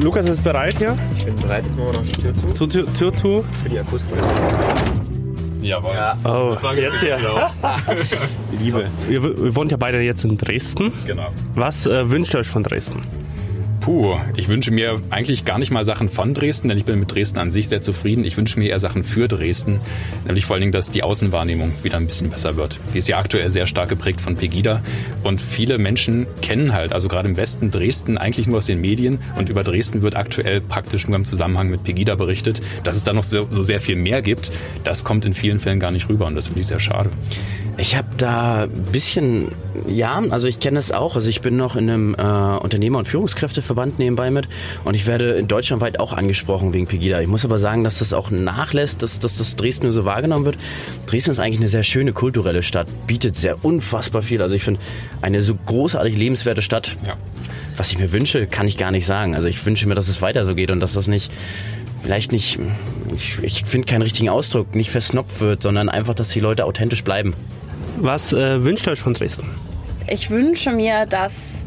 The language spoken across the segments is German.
Lukas ist bereit hier? Ich bin bereit, jetzt machen wir noch die Tür zu. Zu, Tür, Tür zu. Für die Akustik. Jawohl. Ja. Oh, jetzt ja. Liebe. Ihr, ihr wohnt ja beide jetzt in Dresden. Genau. Was äh, wünscht ihr euch von Dresden? Puh, ich wünsche mir eigentlich gar nicht mal Sachen von Dresden, denn ich bin mit Dresden an sich sehr zufrieden. Ich wünsche mir eher Sachen für Dresden, nämlich vor allen Dingen, dass die Außenwahrnehmung wieder ein bisschen besser wird. Die ist ja aktuell sehr stark geprägt von Pegida und viele Menschen kennen halt, also gerade im Westen, Dresden eigentlich nur aus den Medien und über Dresden wird aktuell praktisch nur im Zusammenhang mit Pegida berichtet. Dass es da noch so, so sehr viel mehr gibt, das kommt in vielen Fällen gar nicht rüber und das finde ich sehr schade. Ich habe da ein bisschen, ja, also ich kenne es auch. Also ich bin noch in einem äh, Unternehmer- und Führungskräfteverband nebenbei mit und ich werde in deutschlandweit auch angesprochen wegen Pegida. Ich muss aber sagen, dass das auch nachlässt, dass, dass das Dresden nur so wahrgenommen wird. Dresden ist eigentlich eine sehr schöne kulturelle Stadt, bietet sehr unfassbar viel. Also ich finde eine so großartig lebenswerte Stadt. Ja. Was ich mir wünsche, kann ich gar nicht sagen. Also ich wünsche mir, dass es weiter so geht und dass das nicht vielleicht nicht, ich, ich finde keinen richtigen Ausdruck, nicht versnoppt wird, sondern einfach, dass die Leute authentisch bleiben. Was äh, wünscht ihr euch von Dresden? Ich wünsche mir, dass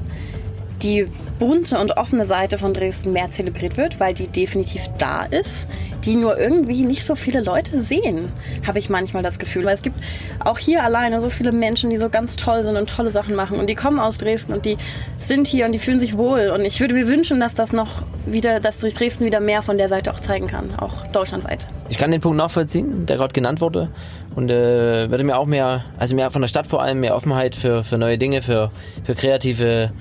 die bunte und offene Seite von Dresden mehr zelebriert wird, weil die definitiv da ist, die nur irgendwie nicht so viele Leute sehen, habe ich manchmal das Gefühl. Weil es gibt auch hier alleine so viele Menschen, die so ganz toll sind und tolle Sachen machen und die kommen aus Dresden und die sind hier und die fühlen sich wohl und ich würde mir wünschen, dass das noch wieder, dass Dresden wieder mehr von der Seite auch zeigen kann, auch deutschlandweit. Ich kann den Punkt nachvollziehen, der gerade genannt wurde. Und äh, würde mir auch mehr, also mehr von der Stadt vor allem, mehr Offenheit für, für neue Dinge, für, für kreative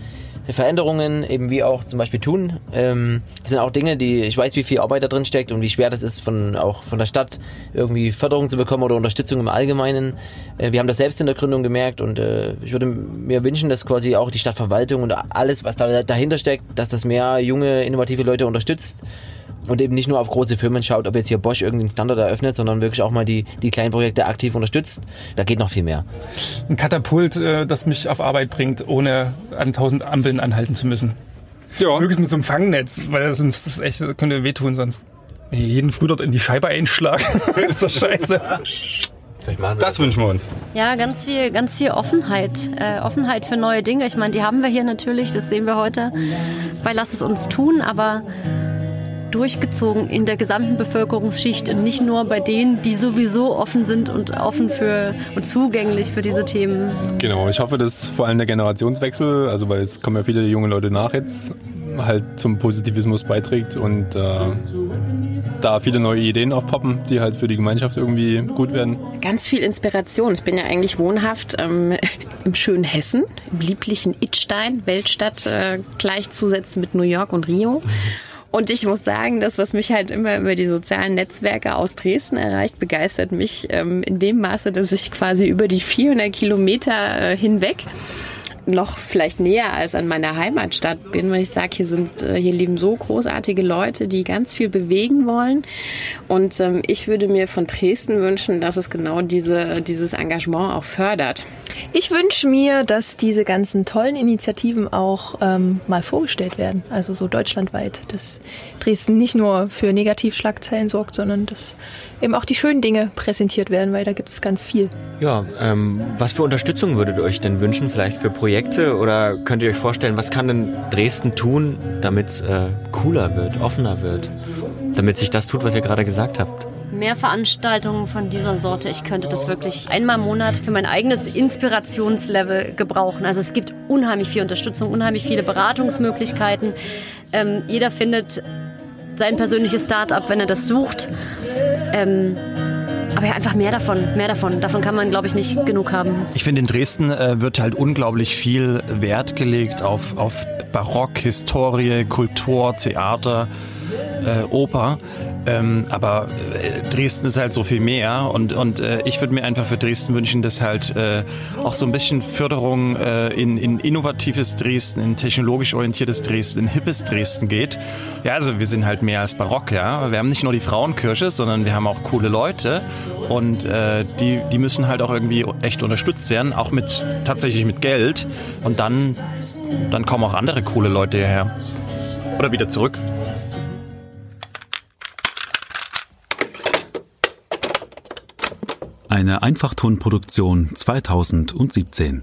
Veränderungen, eben wie auch zum Beispiel tun. Ähm, das sind auch Dinge, die ich weiß, wie viel Arbeit da drin steckt und wie schwer das ist, von auch von der Stadt irgendwie Förderung zu bekommen oder Unterstützung im Allgemeinen. Äh, wir haben das selbst in der Gründung gemerkt und äh, ich würde mir wünschen, dass quasi auch die Stadtverwaltung und alles, was da dahinter steckt, dass das mehr junge, innovative Leute unterstützt und eben nicht nur auf große Firmen schaut, ob jetzt hier Bosch irgendeinen Standort eröffnet, sondern wirklich auch mal die, die kleinen Projekte aktiv unterstützt. Da geht noch viel mehr. Ein Katapult, äh, das mich auf Arbeit bringt, ohne an tausend Ampeln anhalten zu müssen. Ja. Möglichst mit so einem Fangnetz, weil sonst das echt das könnte wehtun sonst. Wenn ich jeden früh dort in die Scheibe einschlag, ist das scheiße. Das wünschen wir uns. Ja, ganz viel, ganz viel Offenheit. Äh, Offenheit für neue Dinge. Ich meine, die haben wir hier natürlich, das sehen wir heute bei Lass es uns tun, aber durchgezogen in der gesamten Bevölkerungsschicht und nicht nur bei denen, die sowieso offen sind und offen für und zugänglich für diese Themen. Genau, ich hoffe, dass vor allem der Generationswechsel, also weil es kommen ja viele junge Leute nach jetzt, halt zum Positivismus beiträgt und äh, da viele neue Ideen aufpoppen, die halt für die Gemeinschaft irgendwie gut werden. Ganz viel Inspiration. Ich bin ja eigentlich wohnhaft ähm, im schönen Hessen, im lieblichen Idstein, Weltstadt äh, gleichzusetzen mit New York und Rio. Und ich muss sagen, das, was mich halt immer über die sozialen Netzwerke aus Dresden erreicht, begeistert mich ähm, in dem Maße, dass ich quasi über die 400 Kilometer äh, hinweg noch vielleicht näher als an meiner Heimatstadt bin, weil ich sage, hier sind, äh, hier leben so großartige Leute, die ganz viel bewegen wollen. Und ähm, ich würde mir von Dresden wünschen, dass es genau diese, dieses Engagement auch fördert. Ich wünsche mir, dass diese ganzen tollen Initiativen auch ähm, mal vorgestellt werden, also so deutschlandweit, dass Dresden nicht nur für Negativschlagzeilen sorgt, sondern dass eben auch die schönen Dinge präsentiert werden, weil da gibt es ganz viel. Ja, ähm, was für Unterstützung würdet ihr euch denn wünschen, vielleicht für Projekte oder könnt ihr euch vorstellen, was kann denn Dresden tun, damit es äh, cooler wird, offener wird, damit sich das tut, was ihr gerade gesagt habt? Mehr Veranstaltungen von dieser Sorte. Ich könnte das wirklich einmal im Monat für mein eigenes Inspirationslevel gebrauchen. Also es gibt unheimlich viel Unterstützung, unheimlich viele Beratungsmöglichkeiten. Ähm, jeder findet sein persönliches Start-up, wenn er das sucht. Ähm, aber ja, einfach mehr davon, mehr davon. Davon kann man, glaube ich, nicht genug haben. Ich finde, in Dresden äh, wird halt unglaublich viel Wert gelegt auf, auf Barock, Historie, Kultur, Theater, äh, Oper. Ähm, aber äh, Dresden ist halt so viel mehr und, und äh, ich würde mir einfach für Dresden wünschen, dass halt äh, auch so ein bisschen Förderung äh, in, in innovatives Dresden, in technologisch orientiertes Dresden, in hippes Dresden geht. Ja, also wir sind halt mehr als Barock, ja. Wir haben nicht nur die Frauenkirche, sondern wir haben auch coole Leute und äh, die, die müssen halt auch irgendwie echt unterstützt werden, auch mit tatsächlich mit Geld und dann, dann kommen auch andere coole Leute hierher. Oder wieder zurück. Eine Einfachtonproduktion 2017.